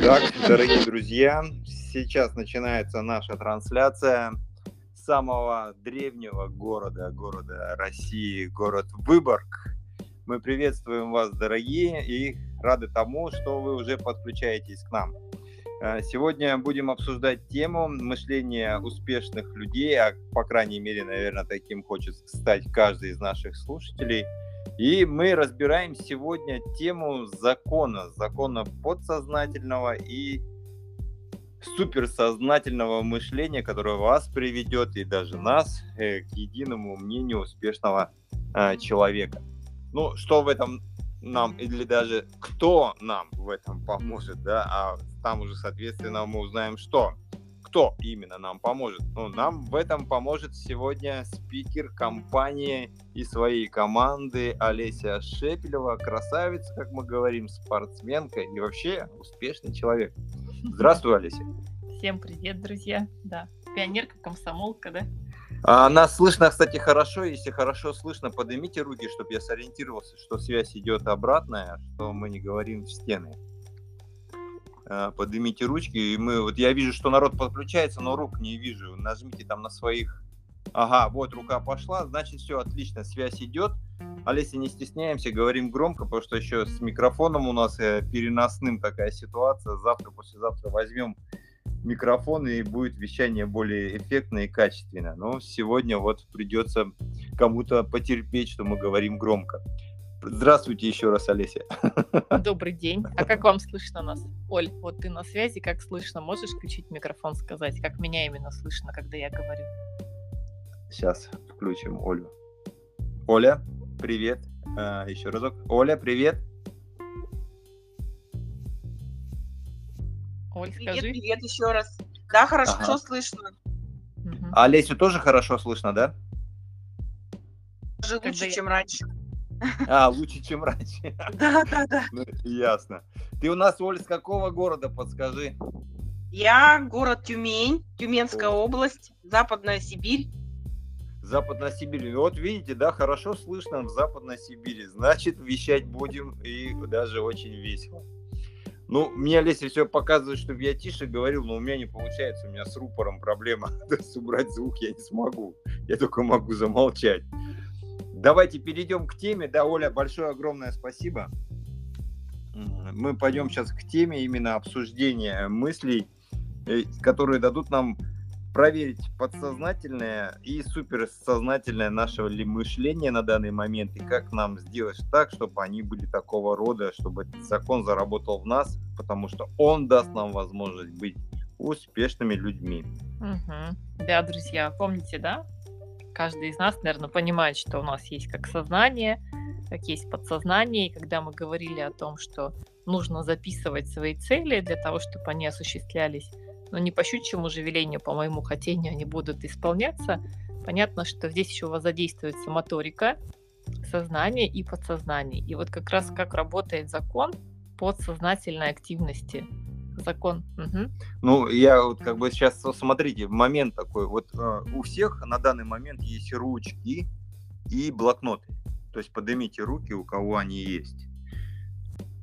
Так, дорогие друзья, сейчас начинается наша трансляция самого древнего города, города России, город Выборг. Мы приветствуем вас, дорогие, и рады тому, что вы уже подключаетесь к нам. Э, сегодня будем обсуждать тему мышления успешных людей, а по крайней мере, наверное, таким хочет стать каждый из наших слушателей. И мы разбираем сегодня тему закона, закона подсознательного и суперсознательного мышления, которое вас приведет и даже нас э, к единому мнению успешного э, человека. Ну, что в этом нам, или даже кто нам в этом поможет, да, а там уже, соответственно, мы узнаем, что, кто именно нам поможет. Ну, нам в этом поможет сегодня спикер компании и своей команды Олеся Шепелева, красавица, как мы говорим, спортсменка и вообще успешный человек. Здравствуй, Олеся. Всем привет, друзья. Да, пионерка, комсомолка, да? А, нас слышно, кстати, хорошо. Если хорошо слышно, поднимите руки, чтобы я сориентировался, что связь идет обратная, что мы не говорим в стены. А, поднимите ручки, и мы вот я вижу, что народ подключается, но рук не вижу. Нажмите там на своих. Ага, вот рука пошла, значит все отлично, связь идет. Олеся, не стесняемся, говорим громко, потому что еще с микрофоном у нас э, переносным такая ситуация. Завтра, послезавтра возьмем микрофон и будет вещание более эффектно и качественно. Но сегодня вот придется кому-то потерпеть, что мы говорим громко. Здравствуйте еще раз, Олеся. Добрый день. А как вам слышно нас? Оль, вот ты на связи, как слышно? Можешь включить микрофон, сказать, как меня именно слышно, когда я говорю? Сейчас включим Олю. Оля, привет. А, еще разок. Оля, привет. Оль, привет, скажи. Привет еще раз. Да, хорошо ага. слышно. Угу. А Лесю тоже хорошо слышно, да? Даже лучше, я... чем раньше. А, лучше, чем раньше. Да, да, да. Ну, ясно. Ты у нас, Оль, с какого города, подскажи? Я город Тюмень, Тюменская О. область, Западная Сибирь. Западная Сибирь. Вот видите, да, хорошо слышно в Западной Сибири. Значит, вещать будем и даже очень весело. Ну, мне Олеся все показывает, чтобы я тише говорил, но у меня не получается, у меня с рупором проблема. То есть убрать звук я не смогу, я только могу замолчать. Давайте перейдем к теме. Да, Оля, большое огромное спасибо. Мы пойдем сейчас к теме именно обсуждения мыслей, э, которые дадут нам проверить подсознательное и суперсознательное наше ли мышление на данный момент, и как нам сделать так, чтобы они были такого рода, чтобы этот закон заработал в нас, потому что он даст нам возможность быть успешными людьми. Угу. Да, друзья, помните, да? Каждый из нас, наверное, понимает, что у нас есть как сознание, как есть подсознание, и когда мы говорили о том, что нужно записывать свои цели для того, чтобы они осуществлялись, но не по щучьему же велению, по моему хотению они будут исполняться, понятно, что здесь еще у вас задействуется моторика, сознание и подсознание. И вот как раз как работает закон подсознательной активности. Закон. Угу. Ну, я вот как бы сейчас, смотрите, момент такой. Вот э, у всех на данный момент есть ручки и блокноты. То есть поднимите руки, у кого они есть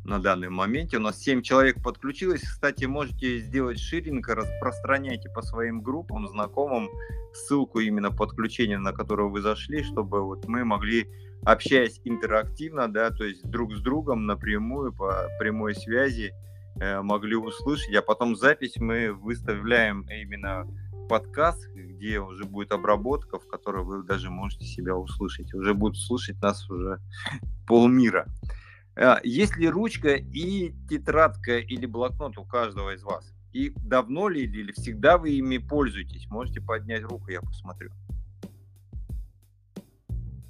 на данный момент. У нас 7 человек подключилось. Кстати, можете сделать ширинг, распространяйте по своим группам, знакомым ссылку именно подключения, на которую вы зашли, чтобы вот мы могли, общаясь интерактивно, да, то есть друг с другом напрямую по прямой связи, могли услышать, а потом запись мы выставляем именно подкаст, где уже будет обработка, в которой вы даже можете себя услышать. Уже будут слушать нас уже полмира. А, есть ли ручка и тетрадка или блокнот у каждого из вас? И давно ли или всегда вы ими пользуетесь? Можете поднять руку, я посмотрю.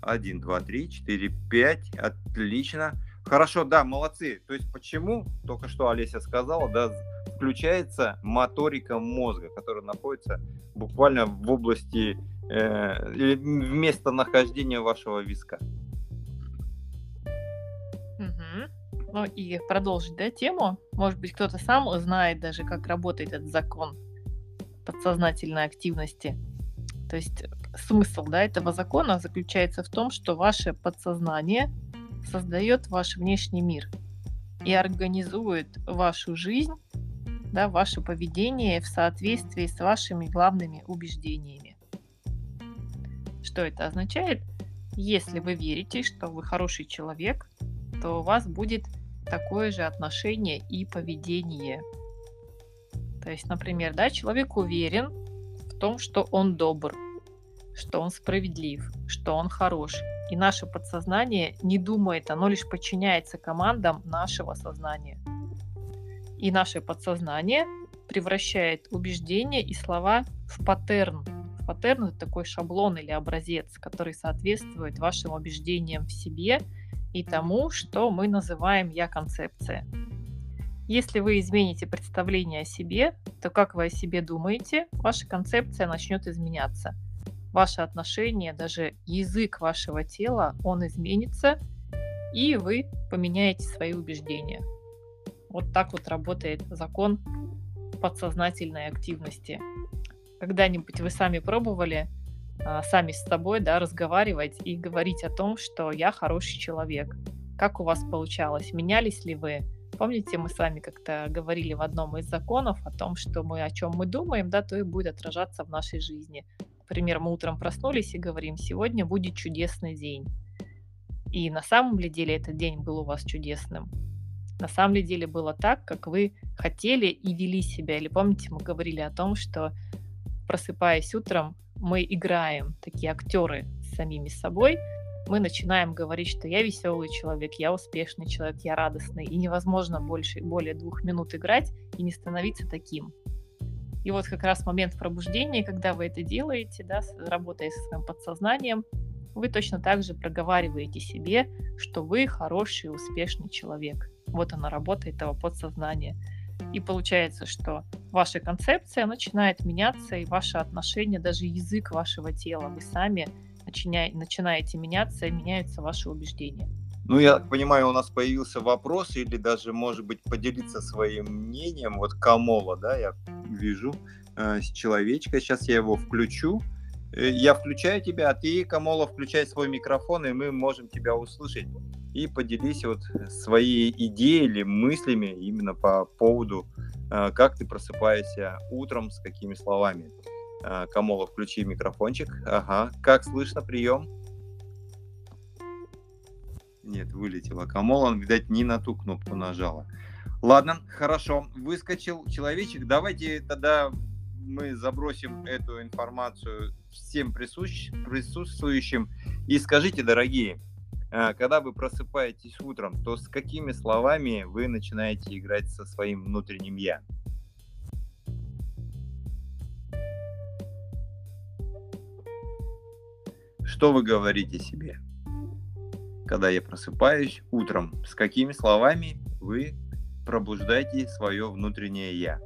Один, два, три, четыре, пять. Отлично. Хорошо, да, молодцы. То есть почему, только что Олеся сказала, да, включается моторика мозга, которая находится буквально в области э, местонахождения вашего виска. Ну и продолжить, да, тему. Может быть, кто-то сам знает даже, как работает этот закон подсознательной активности. То есть смысл да, этого закона заключается в том, что ваше подсознание создает ваш внешний мир и организует вашу жизнь, да, ваше поведение в соответствии с вашими главными убеждениями. Что это означает? Если вы верите, что вы хороший человек, то у вас будет такое же отношение и поведение. То есть, например, да, человек уверен в том, что он добр, что он справедлив, что он хорош. И наше подсознание не думает, оно лишь подчиняется командам нашего сознания. И наше подсознание превращает убеждения и слова в паттерн. Паттерн это такой шаблон или образец, который соответствует вашим убеждениям в себе и тому, что мы называем я-концепция. Если вы измените представление о себе, то как вы о себе думаете, ваша концепция начнет изменяться – ваше отношение, даже язык вашего тела, он изменится, и вы поменяете свои убеждения. Вот так вот работает закон подсознательной активности. Когда-нибудь вы сами пробовали а, сами с собой да, разговаривать и говорить о том, что я хороший человек. Как у вас получалось? Менялись ли вы? Помните, мы с вами как-то говорили в одном из законов о том, что мы о чем мы думаем, да, то и будет отражаться в нашей жизни. Например, мы утром проснулись и говорим, сегодня будет чудесный день. И на самом ли деле этот день был у вас чудесным? На самом ли деле было так, как вы хотели и вели себя? Или помните, мы говорили о том, что просыпаясь утром, мы играем, такие актеры с самими собой, мы начинаем говорить, что я веселый человек, я успешный человек, я радостный, и невозможно больше, более двух минут играть и не становиться таким. И вот как раз момент пробуждения, когда вы это делаете, да, работая со своим подсознанием, вы точно так же проговариваете себе, что вы хороший, успешный человек. Вот она работа этого подсознания. И получается, что ваша концепция начинает меняться, и ваше отношение, даже язык вашего тела, вы сами начинаете меняться, и меняются ваши убеждения. Ну, я понимаю, у нас появился вопрос, или даже, может быть, поделиться своим мнением. Вот Камола, да, я вижу, э, человечка, сейчас я его включу. Э, я включаю тебя, а ты, Камола, включай свой микрофон, и мы можем тебя услышать. И поделись вот своей идеей или мыслями именно по поводу, э, как ты просыпаешься утром, с какими словами. Э, Камола, включи микрофончик. Ага, как слышно, прием? Нет, вылетела. Камола, видать, не на ту кнопку нажала. Ладно, хорошо. Выскочил человечек. Давайте тогда мы забросим эту информацию всем присущ... присутствующим. И скажите, дорогие, э, когда вы просыпаетесь утром, то с какими словами вы начинаете играть со своим внутренним «я»? Что вы говорите себе? когда я просыпаюсь утром, с какими словами вы пробуждаете свое внутреннее я.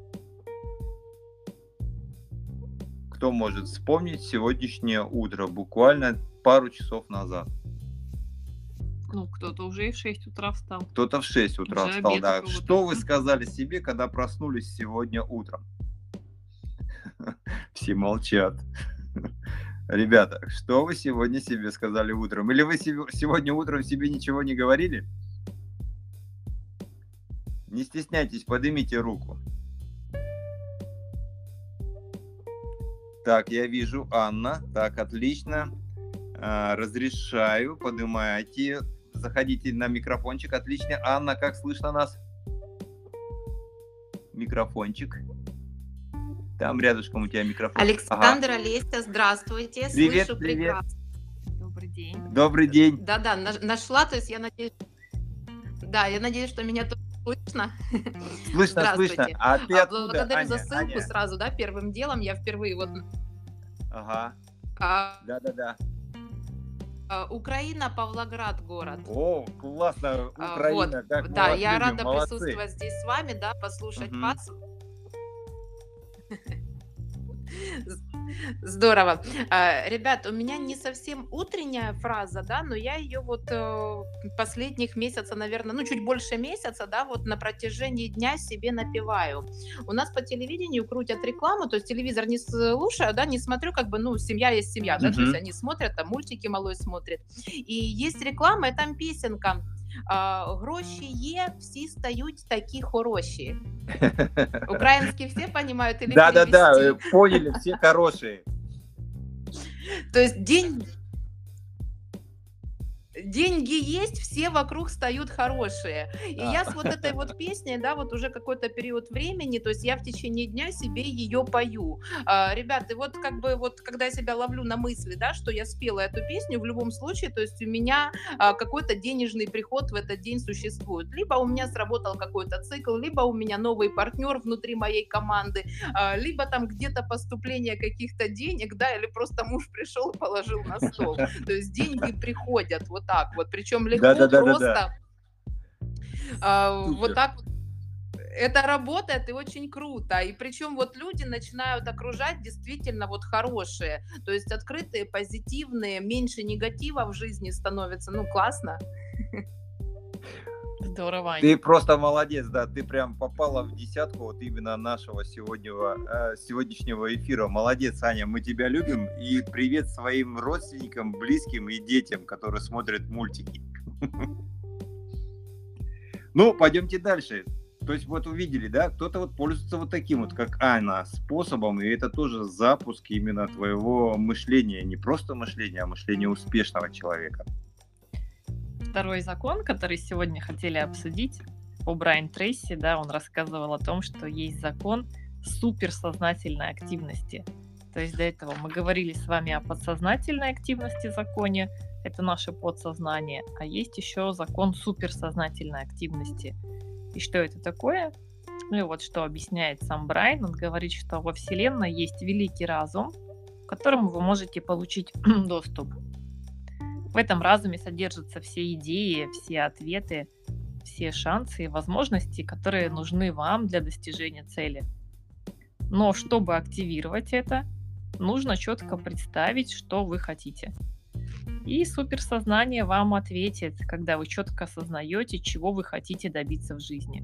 Кто может вспомнить сегодняшнее утро, буквально пару часов назад? Ну, кто-то уже и в 6 утра встал. Кто-то в 6 утра уже встал, да. Что вы сказали себе, когда проснулись сегодня утром? Все молчат. Ребята, что вы сегодня себе сказали утром? Или вы сегодня утром себе ничего не говорили? Не стесняйтесь, поднимите руку. Так, я вижу Анна. Так, отлично. А, разрешаю, поднимайте. Заходите на микрофончик. Отлично. Анна, как слышно нас? Микрофончик. Там рядышком у тебя микрофон. Александр, ага. Олеся, здравствуйте. Привет, Слышу привет. прекрасно. Добрый день. Добрый день. Да-да, нашла, то есть я надеюсь, да, я надеюсь, что меня тут слышно. Слышно, слышно. А ты а, откуда, Благодарю Аня, за ссылку Аня. сразу, да, первым делом. Я впервые вот... Ага. А, Да-да-да. А, Украина, Павлоград город. О, классно, Украина, вот. как Да, я любим. рада Молодцы. присутствовать здесь с вами, да, послушать угу. вас. Здорово. А, Ребят, у меня не совсем утренняя фраза, да, но я ее вот э, последних месяца, наверное, ну чуть больше месяца, да, вот на протяжении дня себе напеваю. У нас по телевидению крутят рекламу, то есть телевизор не слушаю, да, не смотрю, как бы, ну, семья есть семья, да, то есть они смотрят, там мультики малой смотрит. И есть реклама, и там песенка. а, Гроші є, всі стають такі хороші. Украинский все понимают или Да-да-да, перевести? э, поняли, все хорошие. То есть день... Деньги есть, все вокруг стают хорошие. И Да. я с вот этой вот песней, да, вот уже какой-то период времени, то есть я в течение дня себе ее пою. А, ребят, и вот как бы вот когда я себя ловлю на мысли, да, что я спела эту песню, в любом случае, то есть у меня а, какой-то денежный приход в этот день существует. Либо у меня сработал какой-то цикл, либо у меня новый партнер внутри моей команды, а, либо там где-то поступление каких-то денег, да, или просто муж пришел и положил на стол. То есть деньги приходят вот так вот, причем легко, Да-да-да-да-да. просто. а, Супер. Вот так вот. Это работает и очень круто. И причем вот люди начинают окружать действительно вот хорошие. То есть открытые, позитивные, меньше негатива в жизни становится. Ну, классно. Здорово. Ты просто молодец, да, ты прям попала в десятку вот именно нашего сегодняшнего, э, сегодняшнего эфира. Молодец, Аня, мы тебя любим. И привет своим родственникам, близким и детям, которые смотрят мультики. Ну, пойдемте дальше. То есть вот увидели, да, кто-то вот пользуется вот таким вот, как Анна, способом, и это тоже запуск именно твоего мышления, не просто мышления, а мышления успешного человека. Второй закон, который сегодня хотели обсудить, по Брайан Трейси, да, он рассказывал о том, что есть закон суперсознательной активности. То есть до этого мы говорили с вами о подсознательной активности законе, это наше подсознание, а есть еще закон суперсознательной активности. И что это такое? Ну и вот что объясняет сам Брайан, он говорит, что во Вселенной есть великий разум, к которому вы можете получить доступ. В этом разуме содержатся все идеи, все ответы, все шансы и возможности, которые нужны вам для достижения цели. Но чтобы активировать это, нужно четко представить, что вы хотите. И суперсознание вам ответит, когда вы четко осознаете, чего вы хотите добиться в жизни.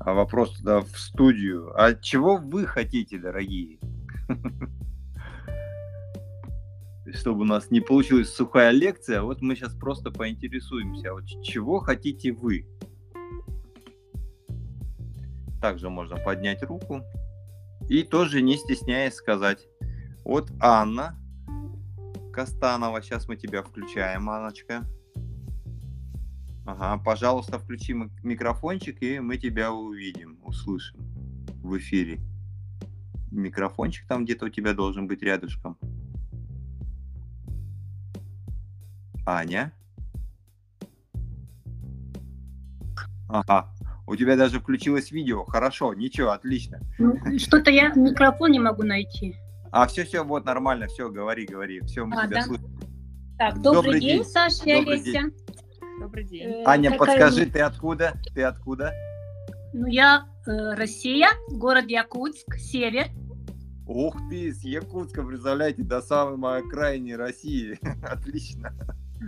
А вопрос тогда в студию. А чего вы хотите, дорогие? Чтобы у нас не получилась сухая лекция, вот мы сейчас просто поинтересуемся, а вот чего хотите вы? Также можно поднять руку и тоже не стесняясь сказать. Вот Анна Костанова, сейчас мы тебя включаем, Анночка. Ага, пожалуйста, включи микрофончик, и мы тебя увидим, услышим в эфире. Микрофончик там где-то у тебя должен быть рядышком. Аня? Ага, у тебя даже включилось видео. Хорошо, ничего, отлично. Ну, Что-то я микрофон не могу найти. А, все-все, вот нормально, все, говори, говори. Все, мы А, тебя да? слышим. Так, добрый, Добрый день, день. Саша и Добрый Олеся. Добрый день. Э, Аня, какая подскажи, ты откуда? Ты откуда? Ну, я э, Россия, город Якутск, север. Ух ты, с Якутска, представляете, до самой окраины России. Отлично.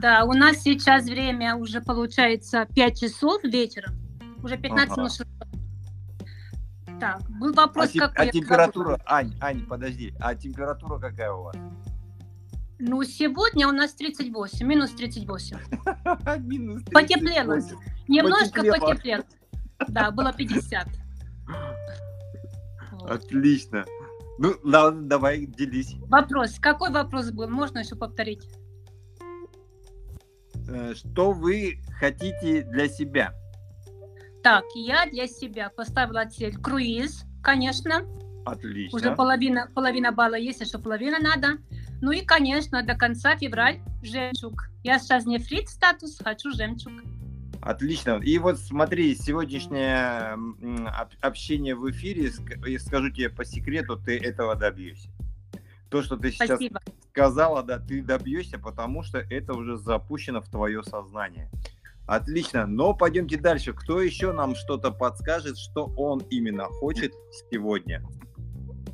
Да, у нас сейчас время уже получается 5 часов вечером. Уже 15 Ага. Так, был А, вопрос тем- какой. а температура, Ань, Ань, подожди, а температура какая у вас? Ну, сегодня у нас 38, минус 38. Минус Потеплело. 38. Немножко Потеплело. потеплело. Да, было 50. Вот. Отлично. Ну, ладно, давай, делись. Вопрос. Какой вопрос был? Можно еще повторить? Э, Что вы хотите для себя? Так, я для себя поставила цель круиз, конечно. Отлично. Уже половина, половина балла есть, еще половина надо. Ну и, конечно, до конца февраль жемчуг. Я сейчас не фрит статус, хочу жемчуг. Отлично. И вот смотри, сегодняшнее общение в эфире, я скажу тебе по секрету, ты этого добьешься. То, что ты сейчас Спасибо. сказала, да, ты добьешься, потому что это уже запущено в твое сознание. Отлично, но пойдемте дальше. Кто еще нам что-то подскажет, что он именно хочет сегодня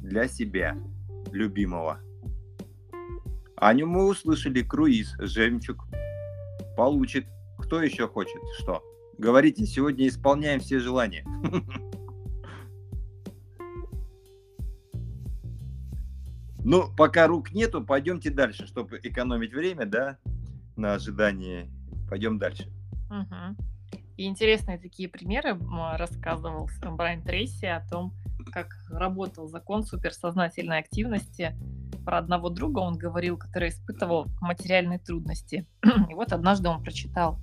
для себя? любимого. Аню мы услышали, круиз, жемчуг. Получит. Кто еще хочет? Что? Говорите, сегодня исполняем все желания. Ну, пока рук нету, пойдемте дальше, чтобы экономить время, да, на ожидании. Пойдем дальше. Мгм. И интересные такие примеры рассказывал с- Брайан Трейси о том, как работал закон суперсознательной активности. Про одного друга он говорил, который испытывал материальные трудности. И вот однажды он прочитал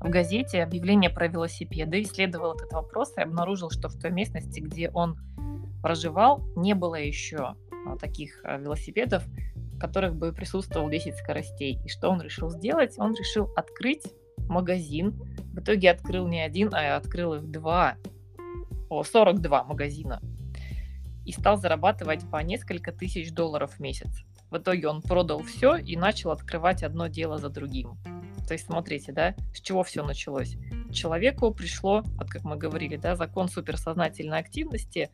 в газете объявление про велосипеды, исследовал этот вопрос и обнаружил, что в той местности, где он проживал, не было еще таких а, велосипедов, в которых бы присутствовал 10 скоростей. И что он решил сделать? Он решил открыть магазин. В итоге открыл не один, а открыл их два. О, 42 магазина. И стал зарабатывать по несколько тысяч долларов в месяц. В итоге он продал все и начал открывать одно дело за другим. То есть, смотрите, да, с чего все началось. Человеку пришло, вот как мы говорили, да, закон суперсознательной активности.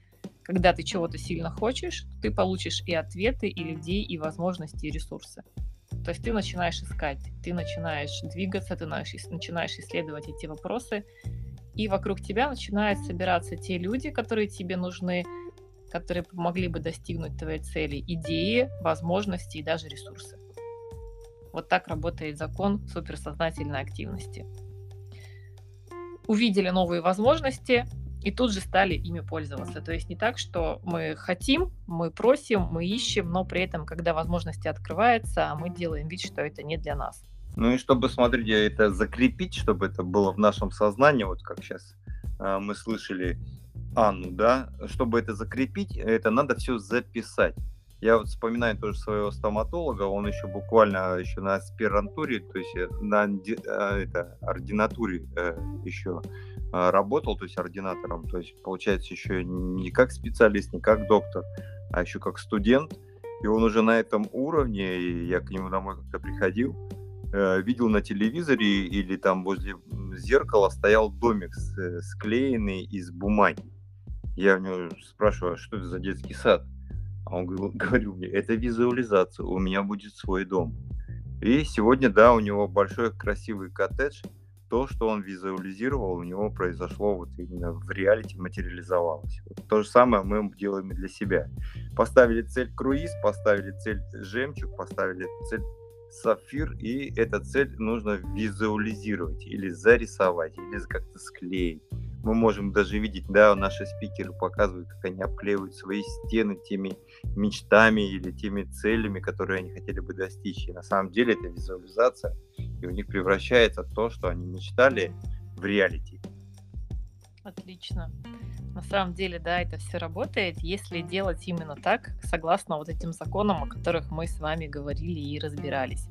Когда ты чего-то сильно хочешь, ты получишь и ответы, и людей, и возможности, и ресурсы. То есть ты начинаешь искать, ты начинаешь двигаться, ты начи- начинаешь исследовать эти вопросы, и вокруг тебя начинают собираться те люди, которые тебе нужны, которые помогли бы достигнуть твоей цели, идеи, возможности и даже ресурсы. Вот так работает закон суперсознательной активности. Увидели новые возможности и тут же стали ими пользоваться. То есть не так, что мы хотим, мы просим, мы ищем, но при этом, когда возможности открываются, мы делаем вид, что это не для нас. Ну и чтобы, смотрите, это закрепить, чтобы это было в нашем сознании, вот как сейчас э, мы слышали Анну, да, чтобы это закрепить, это надо все записать. Я вот вспоминаю тоже своего стоматолога, он еще буквально еще на аспирантуре, то есть э, на э, это, ординатуре э, еще работал, то есть ординатором, то есть получается еще не как специалист, не как доктор, а еще как студент. И он уже на этом уровне, и я к нему домой как-то приходил, видел на телевизоре или там возле зеркала стоял домик склеенный из бумаги. Я у него спрашиваю, а что это за детский сад? А он говорил, мне, это визуализация, у меня будет свой дом. И сегодня, да, у него большой красивый коттедж. То, что он визуализировал, у него произошло вот именно в реалити, материализовалось. Вот то же самое мы делаем и для себя. Поставили цель круиз, поставили цель жемчуг, поставили цель сапфир, и эту цель нужно визуализировать или зарисовать, или как-то склеить. Мы можем даже видеть, да, наши спикеры показывают, как они обклеивают свои стены теми мечтами или теми целями, которые они хотели бы достичь. И на самом деле это визуализация, и у них превращается то, что они мечтали, в реалити. Отлично. На самом деле, да, это все работает, если делать именно так, согласно вот этим законам, о которых мы с вами говорили и разбирались.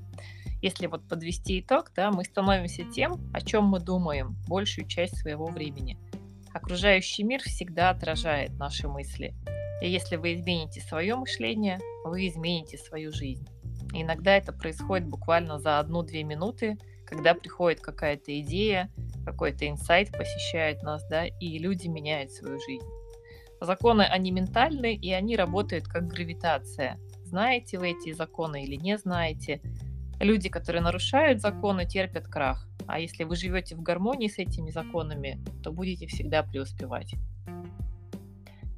Если вот подвести итог, да, мы становимся тем, о чем мы думаем большую часть своего времени. Окружающий мир всегда отражает наши мысли. И если вы измените свое мышление, вы измените свою жизнь. И иногда это происходит буквально за одну-две минуты, когда приходит какая-то идея, какой-то инсайт посещает нас, да, и люди меняют свою жизнь. Законы, они ментальны, и они работают как гравитация. Знаете вы эти законы или не знаете? Люди, которые нарушают законы, терпят крах. А если вы живете в гармонии с этими законами, то будете всегда преуспевать.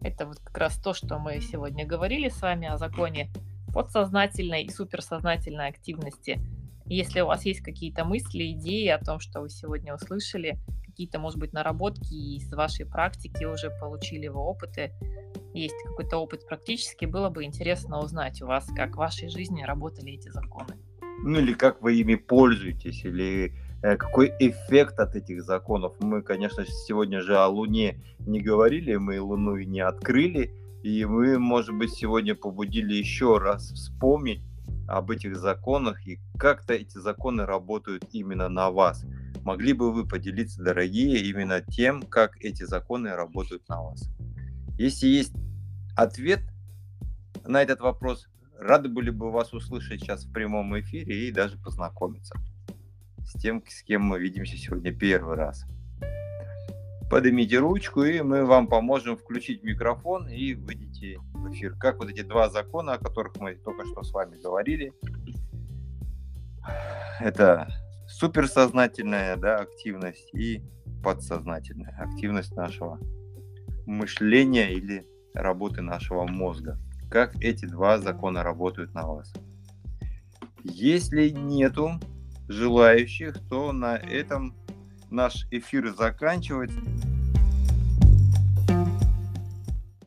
Это вот как раз то, что мы сегодня говорили с вами о законе подсознательной и суперсознательной активности. Если у вас есть какие-то мысли, идеи о том, что вы сегодня услышали, какие-то, может быть, наработки из вашей практики уже получили вы опыты, есть какой-то опыт практически, было бы интересно узнать у вас, как в вашей жизни работали эти законы. Ну или как вы ими пользуетесь, или э, какой эффект от этих законов. Мы, конечно, сегодня же о Луне не говорили, мы Луну и не открыли, и мы, может быть, сегодня побудили еще раз вспомнить об этих законах и как-то эти законы работают именно на вас. Могли бы вы поделиться, дорогие, именно тем, как эти законы работают на вас? Если есть ответ на этот вопрос, рады были бы вас услышать сейчас в прямом эфире и даже познакомиться с тем, с кем мы видимся сегодня первый раз. поднимите ручку, и мы вам поможем включить микрофон и выйдете в эфир. Как вот эти два закона, о которых мы только что с вами говорили. Это суперсознательная да, активность и подсознательная активность нашего мышления или работы нашего мозга. Как эти два закона работают на вас. Если нету желающих, то на этом наш эфир заканчивается.